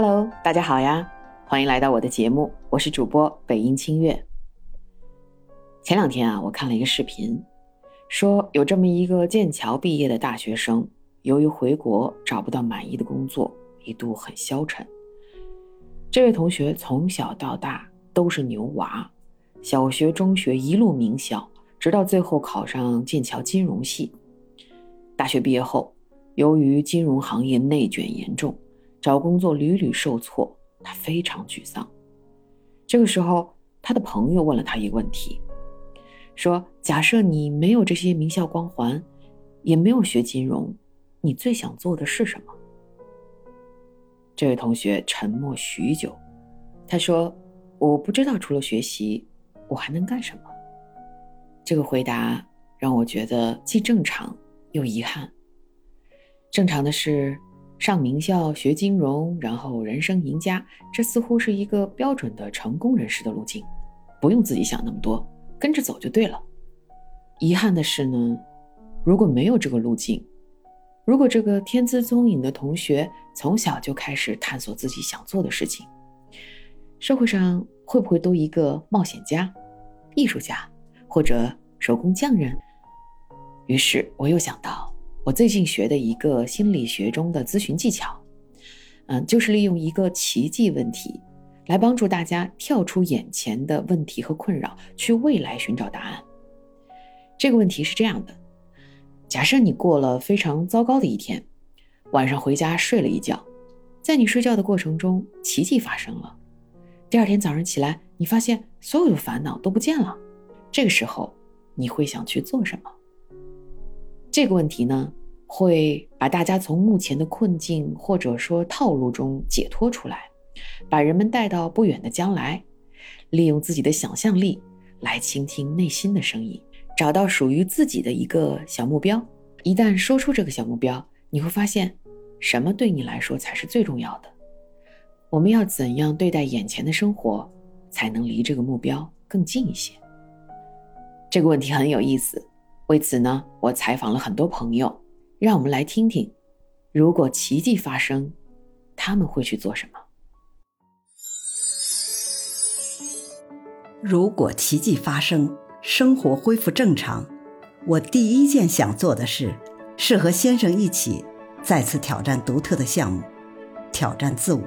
Hello，大家好呀，欢迎来到我的节目，我是主播北音清月。前两天啊，我看了一个视频，说有这么一个剑桥毕业的大学生，由于回国找不到满意的工作，一度很消沉。这位同学从小到大都是牛娃，小学、中学一路名校，直到最后考上剑桥金融系。大学毕业后，由于金融行业内卷严重。找工作屡屡受挫，他非常沮丧。这个时候，他的朋友问了他一个问题，说：“假设你没有这些名校光环，也没有学金融，你最想做的是什么？”这位同学沉默许久，他说：“我不知道，除了学习，我还能干什么？”这个回答让我觉得既正常又遗憾。正常的是。上名校学金融，然后人生赢家，这似乎是一个标准的成功人士的路径，不用自己想那么多，跟着走就对了。遗憾的是呢，如果没有这个路径，如果这个天资聪颖的同学从小就开始探索自己想做的事情，社会上会不会多一个冒险家、艺术家或者手工匠人？于是我又想到。我最近学的一个心理学中的咨询技巧，嗯，就是利用一个奇迹问题，来帮助大家跳出眼前的问题和困扰，去未来寻找答案。这个问题是这样的：假设你过了非常糟糕的一天，晚上回家睡了一觉，在你睡觉的过程中，奇迹发生了。第二天早上起来，你发现所有的烦恼都不见了。这个时候，你会想去做什么？这个问题呢？会把大家从目前的困境或者说套路中解脱出来，把人们带到不远的将来，利用自己的想象力来倾听内心的声音，找到属于自己的一个小目标。一旦说出这个小目标，你会发现什么对你来说才是最重要的。我们要怎样对待眼前的生活，才能离这个目标更近一些？这个问题很有意思。为此呢，我采访了很多朋友。让我们来听听，如果奇迹发生，他们会去做什么？如果奇迹发生，生活恢复正常，我第一件想做的事是和先生一起再次挑战独特的项目，挑战自我，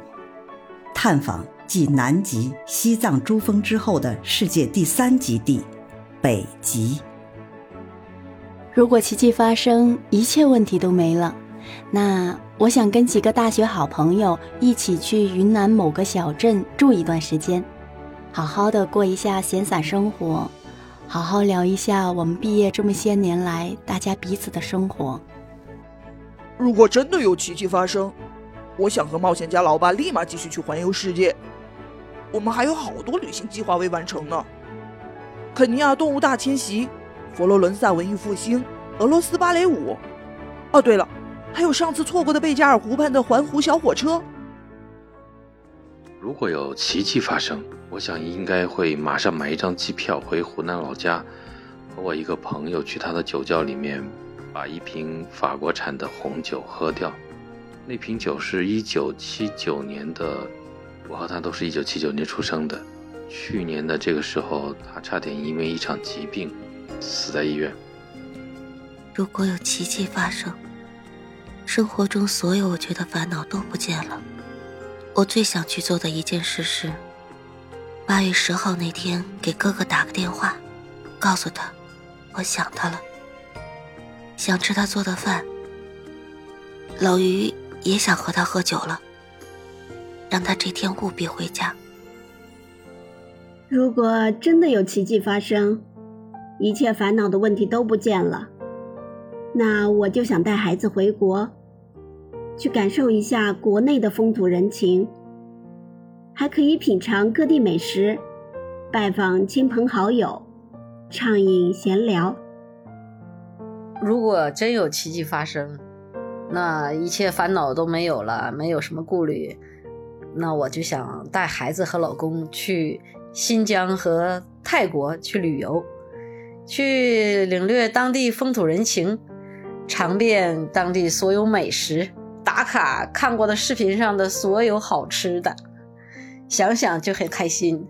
探访继南极、西藏珠峰之后的世界第三极地——北极。如果奇迹发生，一切问题都没了，那我想跟几个大学好朋友一起去云南某个小镇住一段时间，好好的过一下闲散生活，好好聊一下我们毕业这么些年来大家彼此的生活。如果真的有奇迹发生，我想和冒险家老爸立马继续去环游世界。我们还有好多旅行计划未完成呢，肯尼亚动物大迁徙。佛罗伦萨文艺复兴，俄罗斯芭蕾舞，哦，对了，还有上次错过的贝加尔湖畔的环湖小火车。如果有奇迹发生，我想应该会马上买一张机票回湖南老家，和我一个朋友去他的酒窖里面，把一瓶法国产的红酒喝掉。那瓶酒是一九七九年的，我和他都是一九七九年出生的。去年的这个时候，他差点因为一场疾病。死在医院。如果有奇迹发生，生活中所有我觉得烦恼都不见了。我最想去做的一件事是，八月十号那天给哥哥打个电话，告诉他我想他了，想吃他做的饭。老于也想和他喝酒了，让他这天务必回家。如果真的有奇迹发生。一切烦恼的问题都不见了，那我就想带孩子回国，去感受一下国内的风土人情，还可以品尝各地美食，拜访亲朋好友，畅饮闲聊。如果真有奇迹发生，那一切烦恼都没有了，没有什么顾虑，那我就想带孩子和老公去新疆和泰国去旅游。去领略当地风土人情，尝遍当地所有美食，打卡看过的视频上的所有好吃的，想想就很开心。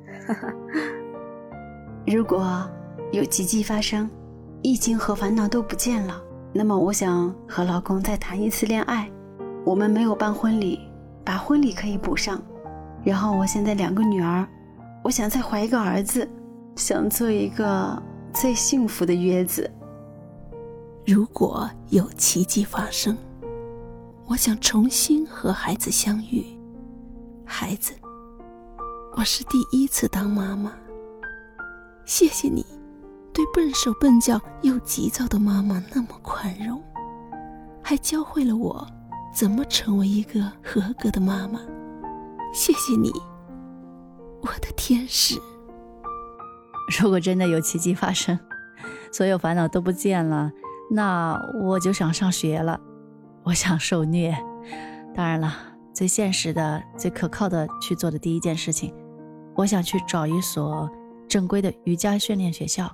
如果有奇迹发生，疫情和烦恼都不见了，那么我想和老公再谈一次恋爱。我们没有办婚礼，把婚礼可以补上。然后我现在两个女儿，我想再怀一个儿子，想做一个最幸福的约子。如果有奇迹发生，我想重新和孩子相遇。孩子，我是第一次当妈妈。谢谢你，对笨手笨脚又急躁的妈妈那么宽容，还教会了我怎么成为一个合格的妈妈。谢谢你，我的天使。如果真的有奇迹发生，所有烦恼都不见了，那我就想上学了。我想受虐。当然了，最现实的、最可靠的去做的第一件事情，我想去找一所正规的瑜伽训练学校。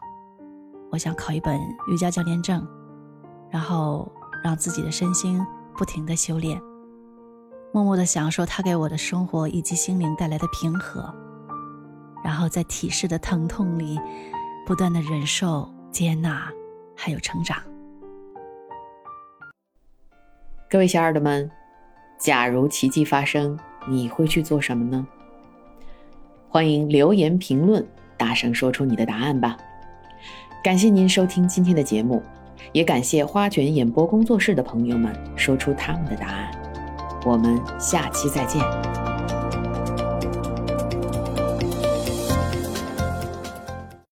我想考一本瑜伽教练证，然后让自己的身心不停的修炼。默默的享受他给我的生活以及心灵带来的平和，然后在体式的疼痛里，不断的忍受、接纳，还有成长。各位小耳朵们，假如奇迹发生，你会去做什么呢？欢迎留言评论，大声说出你的答案吧！感谢您收听今天的节目，也感谢花卷演播工作室的朋友们说出他们的答案。我们下期再见。